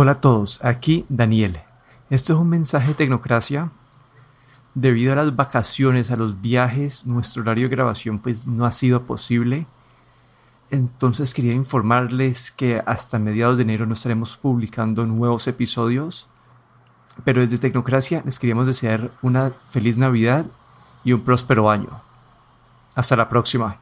Hola a todos, aquí Daniel. Esto es un mensaje de Tecnocracia. Debido a las vacaciones, a los viajes, nuestro horario de grabación pues no ha sido posible. Entonces quería informarles que hasta mediados de enero no estaremos publicando nuevos episodios. Pero desde Tecnocracia les queríamos desear una feliz Navidad y un próspero año. Hasta la próxima.